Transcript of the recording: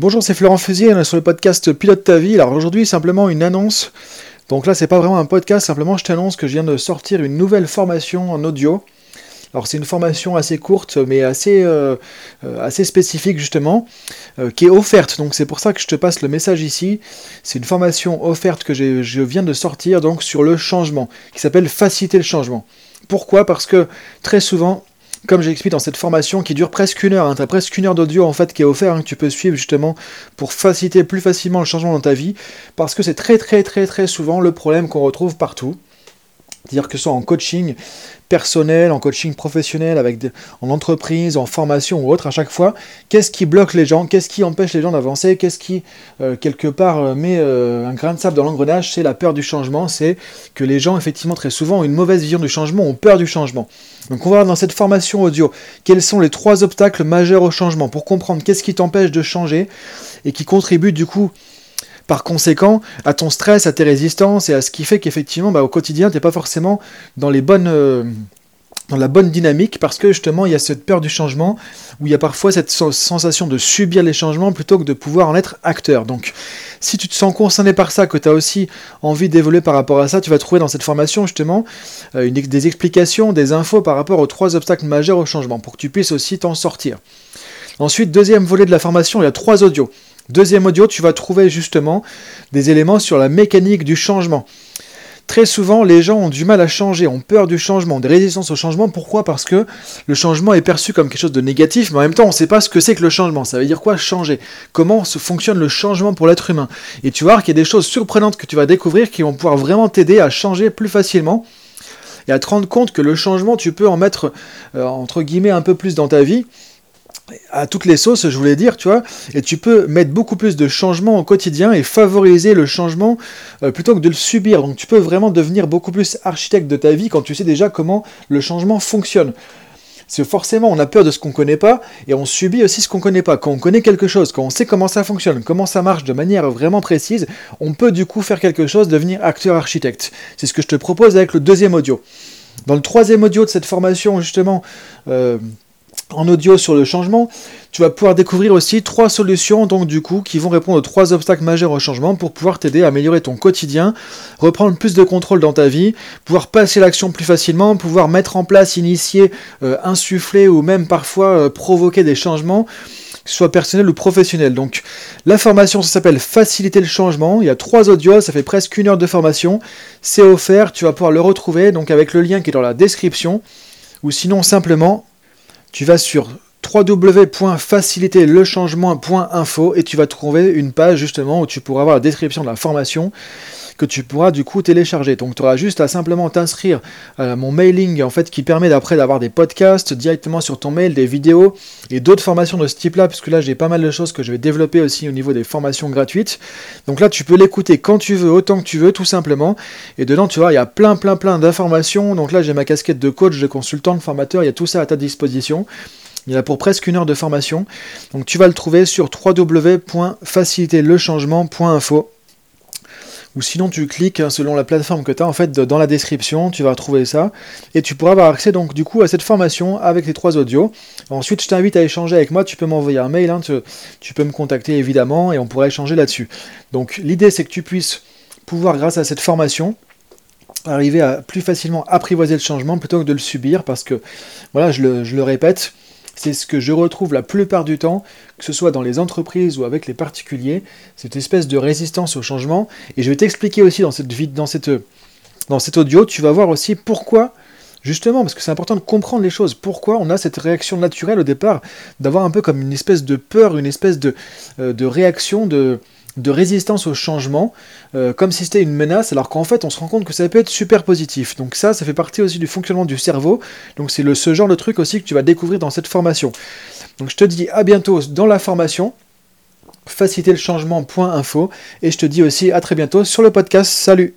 Bonjour, c'est Florent Fusier sur le podcast Pilote ta vie. Alors aujourd'hui, simplement une annonce. Donc là, c'est pas vraiment un podcast, simplement je t'annonce que je viens de sortir une nouvelle formation en audio. Alors c'est une formation assez courte, mais assez, euh, euh, assez spécifique justement, euh, qui est offerte. Donc c'est pour ça que je te passe le message ici. C'est une formation offerte que je viens de sortir donc sur le changement, qui s'appelle Faciliter le changement. Pourquoi? Parce que très souvent, comme j'explique dans cette formation qui dure presque une heure, hein, tu as presque une heure d'audio en fait qui est offert, hein, que tu peux suivre justement pour faciliter plus facilement le changement dans ta vie, parce que c'est très très très très souvent le problème qu'on retrouve partout. C'est-à-dire que ce soit en coaching personnel, en coaching professionnel, avec en entreprise, en formation ou autre, à chaque fois, qu'est-ce qui bloque les gens, qu'est-ce qui empêche les gens d'avancer, qu'est-ce qui, euh, quelque part, euh, met euh, un grain de sable dans l'engrenage, c'est la peur du changement, c'est que les gens, effectivement, très souvent, ont une mauvaise vision du changement, ont peur du changement. Donc on va voir dans cette formation audio quels sont les trois obstacles majeurs au changement pour comprendre qu'est-ce qui t'empêche de changer et qui contribue du coup par conséquent à ton stress, à tes résistances et à ce qui fait qu'effectivement bah, au quotidien tu n'es pas forcément. Euh, dans la bonne dynamique parce que justement il y a cette peur du changement où il y a parfois cette sensation de subir les changements plutôt que de pouvoir en être acteur. Donc si tu te sens concerné par ça, que tu as aussi envie d'évoluer par rapport à ça, tu vas trouver dans cette formation justement euh, des explications, des infos par rapport aux trois obstacles majeurs au changement pour que tu puisses aussi t'en sortir. Ensuite, deuxième volet de la formation, il y a trois audios. Deuxième audio, tu vas trouver justement des éléments sur la mécanique du changement. Très souvent, les gens ont du mal à changer, ont peur du changement, des résistances au changement. Pourquoi? Parce que le changement est perçu comme quelque chose de négatif, mais en même temps, on ne sait pas ce que c'est que le changement. Ça veut dire quoi changer? Comment fonctionne le changement pour l'être humain? Et tu vas voir qu'il y a des choses surprenantes que tu vas découvrir qui vont pouvoir vraiment t'aider à changer plus facilement et à te rendre compte que le changement, tu peux en mettre, euh, entre guillemets, un peu plus dans ta vie à toutes les sauces, je voulais dire, tu vois, et tu peux mettre beaucoup plus de changements au quotidien et favoriser le changement euh, plutôt que de le subir. Donc tu peux vraiment devenir beaucoup plus architecte de ta vie quand tu sais déjà comment le changement fonctionne. C'est forcément on a peur de ce qu'on ne connaît pas et on subit aussi ce qu'on connaît pas. Quand on connaît quelque chose, quand on sait comment ça fonctionne, comment ça marche de manière vraiment précise, on peut du coup faire quelque chose, devenir acteur architecte. C'est ce que je te propose avec le deuxième audio. Dans le troisième audio de cette formation, justement, euh, en audio sur le changement, tu vas pouvoir découvrir aussi trois solutions donc du coup qui vont répondre aux trois obstacles majeurs au changement pour pouvoir t'aider à améliorer ton quotidien, reprendre plus de contrôle dans ta vie, pouvoir passer l'action plus facilement, pouvoir mettre en place, initier, euh, insuffler ou même parfois euh, provoquer des changements soit personnel ou professionnel. Donc la formation, ça s'appelle Faciliter le changement. Il y a trois audios, ça fait presque une heure de formation. C'est offert, tu vas pouvoir le retrouver donc avec le lien qui est dans la description. Ou sinon simplement tu vas sur www.faciliterlechangement.info et tu vas trouver une page justement où tu pourras avoir la description de la formation que tu pourras du coup télécharger. Donc tu auras juste à simplement t'inscrire à mon mailing en fait qui permet d'après d'avoir des podcasts directement sur ton mail, des vidéos et d'autres formations de ce type-là, puisque là j'ai pas mal de choses que je vais développer aussi au niveau des formations gratuites. Donc là tu peux l'écouter quand tu veux, autant que tu veux, tout simplement. Et dedans tu vois, il y a plein plein plein d'informations. Donc là j'ai ma casquette de coach, de consultant, de formateur, il y a tout ça à ta disposition. Il y a pour presque une heure de formation. Donc tu vas le trouver sur www.faciliterlechangement.info ou sinon tu cliques hein, selon la plateforme que tu as en fait dans la description, tu vas trouver ça et tu pourras avoir accès donc du coup à cette formation avec les trois audios. Ensuite, je t'invite à échanger avec moi, tu peux m'envoyer un mail, hein, tu, peux me contacter évidemment et on pourra échanger là-dessus. Donc l'idée c'est que tu puisses pouvoir grâce à cette formation arriver à plus facilement apprivoiser le changement plutôt que de le subir parce que voilà, je le répète, c'est ce que je retrouve la plupart du temps, que ce soit dans les entreprises ou avec les particuliers, cette espèce de résistance au changement. Et je vais t'expliquer aussi dans cette, dans, cette, dans cet audio, tu vas voir aussi pourquoi, justement, parce que c'est important de comprendre les choses, pourquoi on a cette réaction naturelle au départ, d'avoir un peu comme une espèce de peur, une espèce de, euh, de réaction de de résistance au changement, euh, comme si c'était une menace, alors qu'en fait on se rend compte que ça peut être super positif. Donc ça, ça fait partie aussi du fonctionnement du cerveau, donc c'est ce genre de truc aussi que tu vas découvrir dans cette formation. Donc je te dis à bientôt dans la formation, faciliter le changement.info, et je te dis aussi à très bientôt sur le podcast. Salut